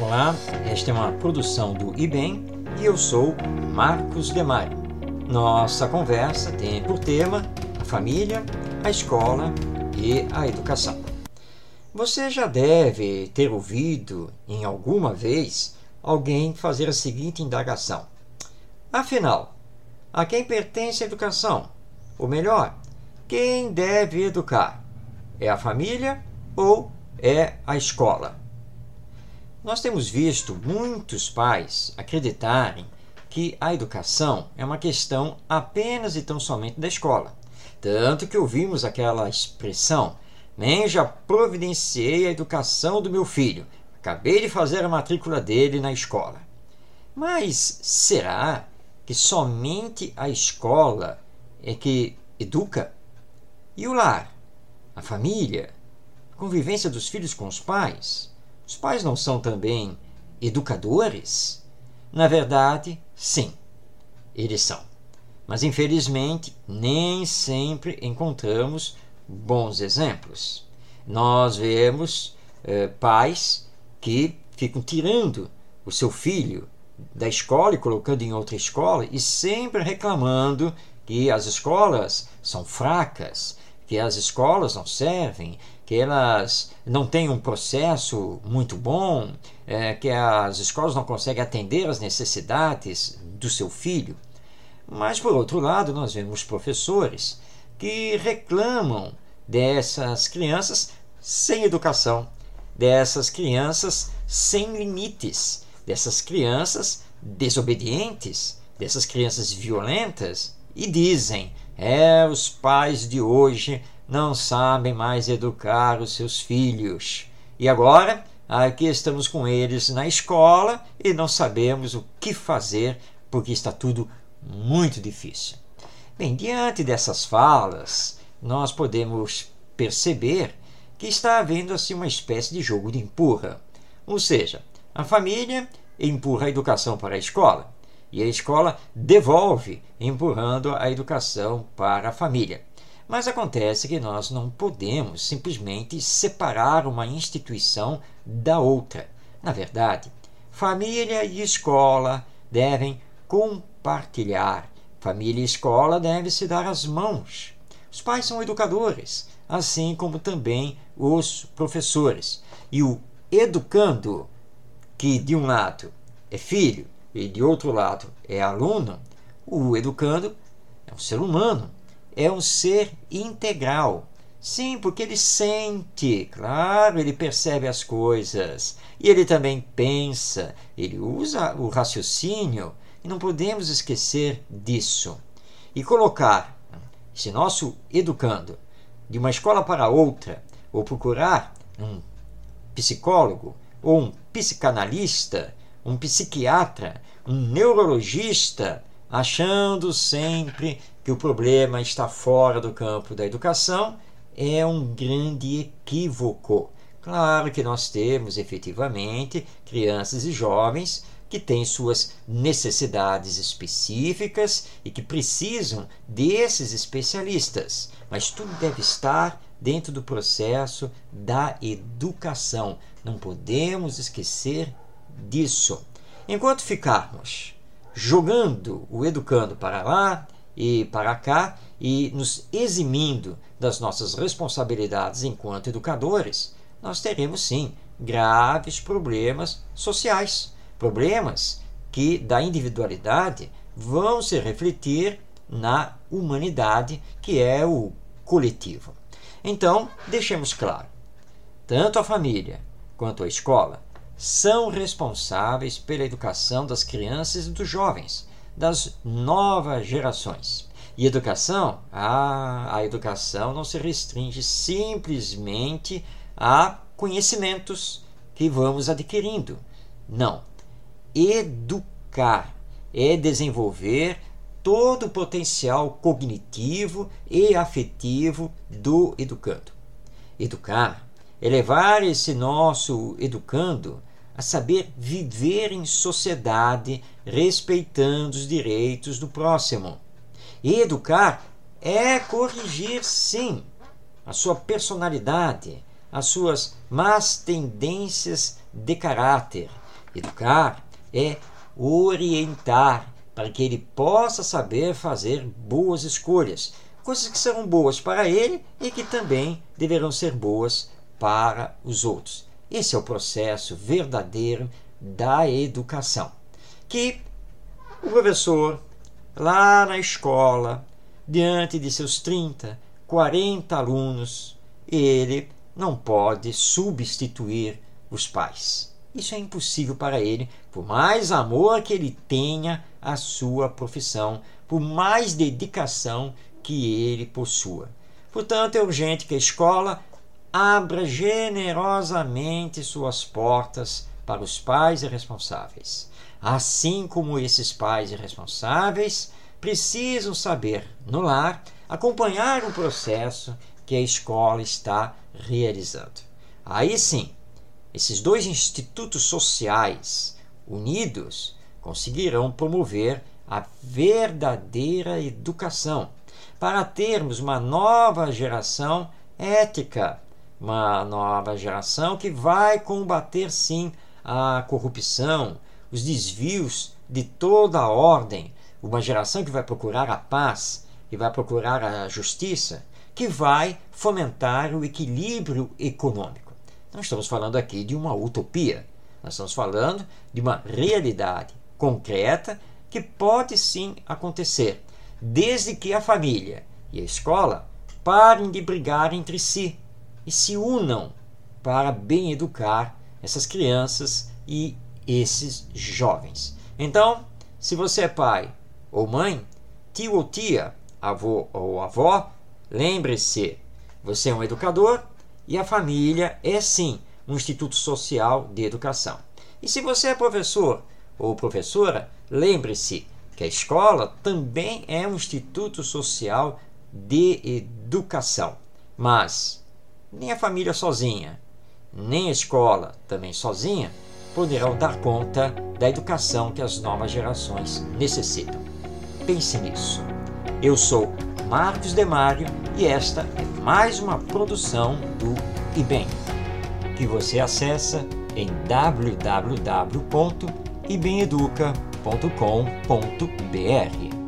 Olá, esta é uma produção do IBEM e eu sou Marcos Demário. Nossa conversa tem por tema a família, a escola e a educação. Você já deve ter ouvido em alguma vez alguém fazer a seguinte indagação: Afinal, a quem pertence a educação? Ou melhor, quem deve educar? É a família ou é a escola? Nós temos visto muitos pais acreditarem que a educação é uma questão apenas e tão somente da escola. Tanto que ouvimos aquela expressão: nem já providenciei a educação do meu filho, acabei de fazer a matrícula dele na escola. Mas será que somente a escola é que educa? E o lar? A família? A convivência dos filhos com os pais? Os pais não são também educadores? Na verdade, sim, eles são. Mas infelizmente, nem sempre encontramos bons exemplos. Nós vemos eh, pais que ficam tirando o seu filho da escola e colocando em outra escola e sempre reclamando que as escolas são fracas, que as escolas não servem, que elas não têm um processo muito bom, é, que as escolas não conseguem atender às necessidades do seu filho. Mas, por outro lado, nós vemos professores que reclamam dessas crianças sem educação, dessas crianças sem limites, dessas crianças desobedientes, dessas crianças violentas e dizem: é, os pais de hoje não sabem mais educar os seus filhos. E agora, aqui estamos com eles na escola e não sabemos o que fazer porque está tudo muito difícil. Bem, diante dessas falas, nós podemos perceber que está havendo assim uma espécie de jogo de empurra. Ou seja, a família empurra a educação para a escola e a escola devolve, empurrando a educação para a família. Mas acontece que nós não podemos simplesmente separar uma instituição da outra. Na verdade, família e escola devem compartilhar. Família e escola devem se dar as mãos. Os pais são educadores, assim como também os professores. E o educando, que de um lado é filho e de outro lado é aluno, o educando é um ser humano é um ser integral. Sim, porque ele sente, claro, ele percebe as coisas e ele também pensa, ele usa o raciocínio e não podemos esquecer disso. E colocar esse nosso educando de uma escola para outra, ou procurar um psicólogo, ou um psicanalista, um psiquiatra, um neurologista, achando sempre que o problema está fora do campo da educação, é um grande equívoco. Claro que nós temos efetivamente crianças e jovens que têm suas necessidades específicas e que precisam desses especialistas, mas tudo deve estar dentro do processo da educação. Não podemos esquecer disso. Enquanto ficarmos jogando o educando para lá e para cá e nos eximindo das nossas responsabilidades enquanto educadores, nós teremos sim graves problemas sociais, problemas que da individualidade vão se refletir na humanidade, que é o coletivo. Então, deixemos claro: tanto a família quanto a escola são responsáveis pela educação das crianças e dos jovens das novas gerações. E educação? Ah, a educação não se restringe simplesmente a conhecimentos que vamos adquirindo. Não. Educar é desenvolver todo o potencial cognitivo e afetivo do educando. Educar é levar esse nosso educando a saber viver em sociedade respeitando os direitos do próximo. E educar é corrigir, sim, a sua personalidade, as suas más tendências de caráter, Educar é orientar para que ele possa saber fazer boas escolhas, coisas que serão boas para ele e que também deverão ser boas para os outros. Esse é o processo verdadeiro da educação. Que o professor, lá na escola, diante de seus 30, 40 alunos, ele não pode substituir os pais. Isso é impossível para ele, por mais amor que ele tenha à sua profissão, por mais dedicação que ele possua. Portanto, é urgente que a escola abra generosamente suas portas para os pais irresponsáveis. Assim como esses pais irresponsáveis precisam saber, no lar, acompanhar o processo que a escola está realizando. Aí sim, esses dois institutos sociais unidos conseguirão promover a verdadeira educação para termos uma nova geração ética, uma nova geração que vai combater sim a corrupção, os desvios de toda a ordem, uma geração que vai procurar a paz, que vai procurar a justiça, que vai fomentar o equilíbrio econômico. Não estamos falando aqui de uma utopia, nós estamos falando de uma realidade concreta que pode sim acontecer, desde que a família e a escola parem de brigar entre si e se unam para bem educar essas crianças e esses jovens. Então, se você é pai ou mãe, tio ou tia, avô ou avó, lembre-se, você é um educador e a família é sim um instituto social de educação. E se você é professor ou professora, lembre-se que a escola também é um instituto social de educação. Mas nem a família sozinha, nem a escola também sozinha poderão dar conta da educação que as novas gerações necessitam. Pense nisso. Eu sou Marcos Demário e esta é mais uma produção do IBEM, que você acessa em www.ibemeduca.com.br.